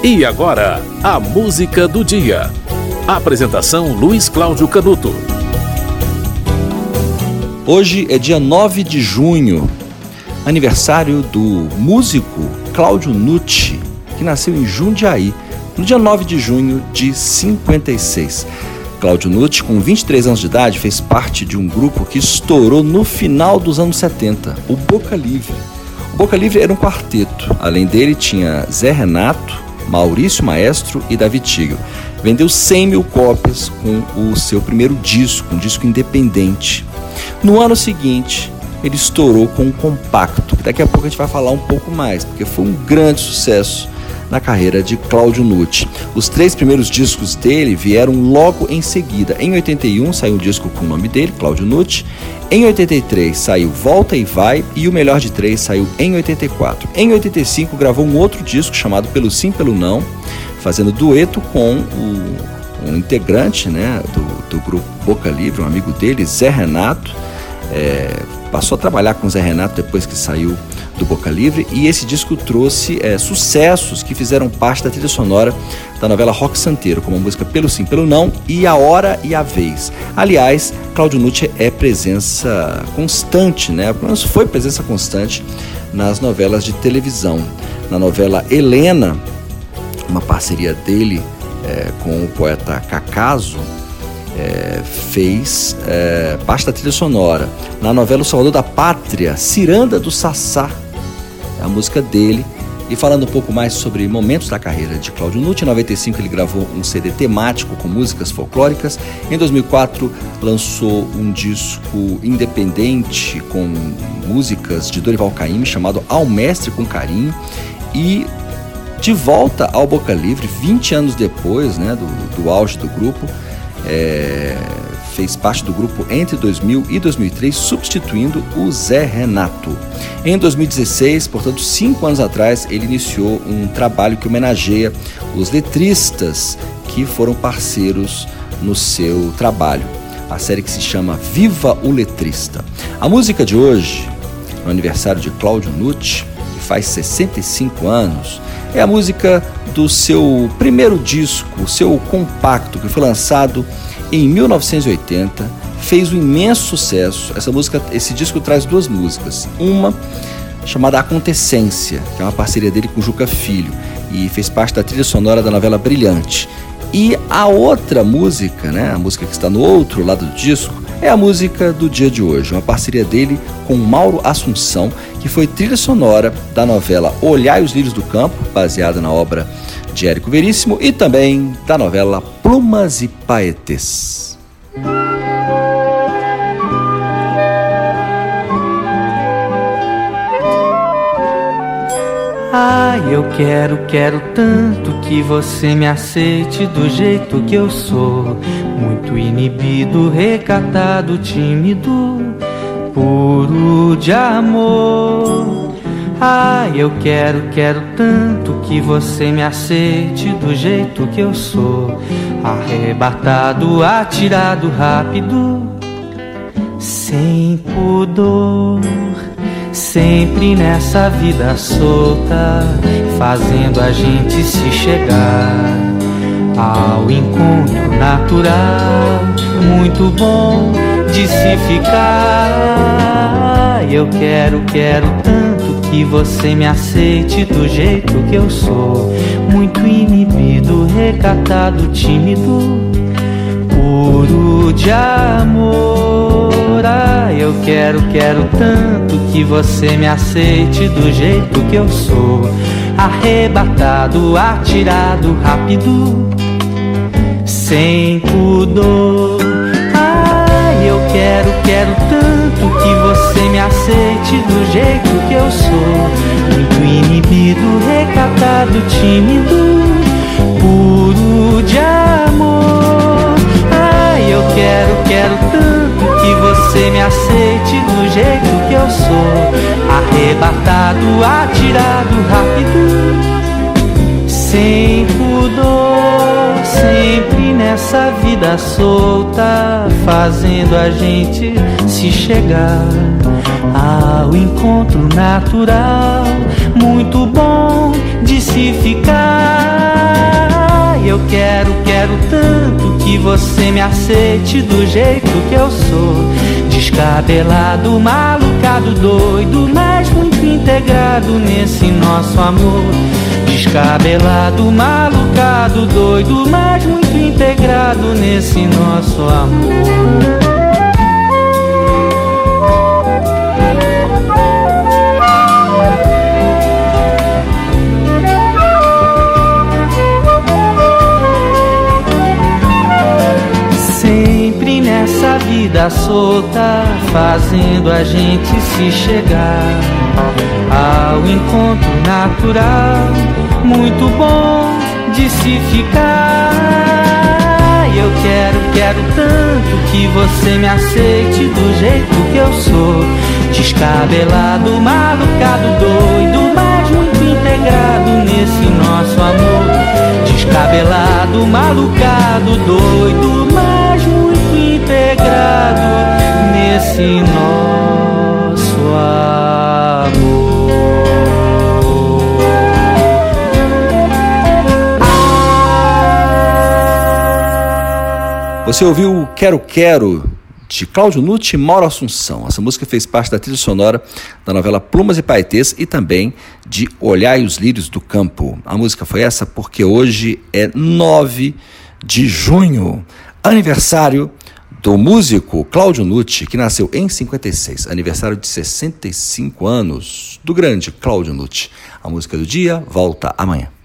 E agora, a música do dia. Apresentação Luiz Cláudio Canuto. Hoje é dia 9 de junho, aniversário do músico Cláudio Nucci, que nasceu em Jundiaí, no dia 9 de junho de 56. Cláudio Nucci, com 23 anos de idade, fez parte de um grupo que estourou no final dos anos 70, o Boca Livre. O Boca Livre era um quarteto. Além dele tinha Zé Renato, Maurício Maestro e Davi Tigre. Vendeu 100 mil cópias com o seu primeiro disco, um disco independente. No ano seguinte, ele estourou com um compacto, que daqui a pouco a gente vai falar um pouco mais, porque foi um grande sucesso na carreira de Cláudio Nucci. Os três primeiros discos dele vieram logo em seguida. Em 81 saiu um disco com o nome dele, Cláudio Nucci. Em 83 saiu Volta e Vai e o Melhor de Três saiu em 84. Em 85 gravou um outro disco chamado Pelo Sim Pelo Não, fazendo dueto com o, um integrante né, do, do grupo Boca Livre, um amigo dele, Zé Renato. É, passou a trabalhar com o Zé Renato depois que saiu do Boca Livre e esse disco trouxe é, sucessos que fizeram parte da trilha sonora da novela Rock Santeiro, como a música Pelo Sim, Pelo Não e A Hora e a Vez. Aliás, Claudio Nucci é presença constante, né? Pelo menos foi presença constante nas novelas de televisão. Na novela Helena, uma parceria dele é, com o poeta Cacaso, é, fez é, parte da trilha sonora. Na novela O Salvador da Pátria, Ciranda do Sassá, é a música dele. E falando um pouco mais sobre momentos da carreira de Cláudio Nucci, em 95 ele gravou um CD temático com músicas folclóricas. Em 2004 lançou um disco independente com músicas de Dorival Caymmi chamado Ao Mestre com Carinho. E de volta ao Boca Livre, 20 anos depois né, do, do auge do grupo, é, fez parte do grupo entre 2000 e 2003, substituindo o Zé Renato. Em 2016, portanto, cinco anos atrás, ele iniciou um trabalho que homenageia os letristas que foram parceiros no seu trabalho. A série que se chama Viva o Letrista. A música de hoje, no aniversário de Cláudio Nucci, que faz 65 anos, é a música do seu primeiro disco, seu compacto, que foi lançado em 1980, fez um imenso sucesso. Essa música, esse disco traz duas músicas. Uma chamada Acontecência, que é uma parceria dele com Juca Filho e fez parte da trilha sonora da novela Brilhante. E a outra música, né, a música que está no outro lado do disco, é a música do dia de hoje, uma parceria dele com Mauro Assunção, que foi trilha sonora da novela Olhai os Lírios do Campo, baseada na obra de Érico Veríssimo, e também da novela Plumas e Paetes. Ai, eu quero, quero tanto que você me aceite do jeito que eu sou. Muito inibido, recatado, tímido, puro de amor. Ai, eu quero, quero tanto que você me aceite do jeito que eu sou. Arrebatado, atirado, rápido, sem pudor. Sempre nessa vida solta, fazendo a gente se chegar ao encontro natural, muito bom de se ficar. Eu quero, quero tanto que você me aceite do jeito que eu sou, muito inibido, recatado, tímido, puro de amor. Ah, eu quero, quero tanto que você me aceite do jeito que eu sou, arrebatado, atirado, rápido, sem pudor. Quero, quero tanto que você me aceite do jeito que eu sou, muito inibido, recatado, tímido, puro de amor. Ai, eu quero, quero tanto que você me aceite do jeito que eu sou, arrebatado, atirado, rápido, sem pudor, sempre nessa vida solta, fazendo a gente se chegar ao encontro natural, muito bom de se ficar. quero tanto que você me aceite do jeito que eu sou. Descabelado, malucado, doido, mas muito integrado nesse nosso amor. Descabelado, malucado, doido, mas muito integrado nesse nosso amor. vida solta, fazendo a gente se chegar ao encontro natural, muito bom de se ficar. Eu quero, quero tanto que você me aceite do jeito que eu sou, descabelado, malucado, doido, mas muito integrado nesse nosso amor. Descabelado, malucado, doido, mas muito integrado nesse nosso Você ouviu Quero Quero de Cláudio Nutti e Mauro Assunção. Essa música fez parte da trilha sonora da novela Plumas e Paetês e também de Olhai os Lírios do Campo. A música foi essa porque hoje é 9 de junho, aniversário do músico Cláudio Nucci, que nasceu em 56, aniversário de 65 anos, do grande Cláudio Nucci. A música do dia volta amanhã.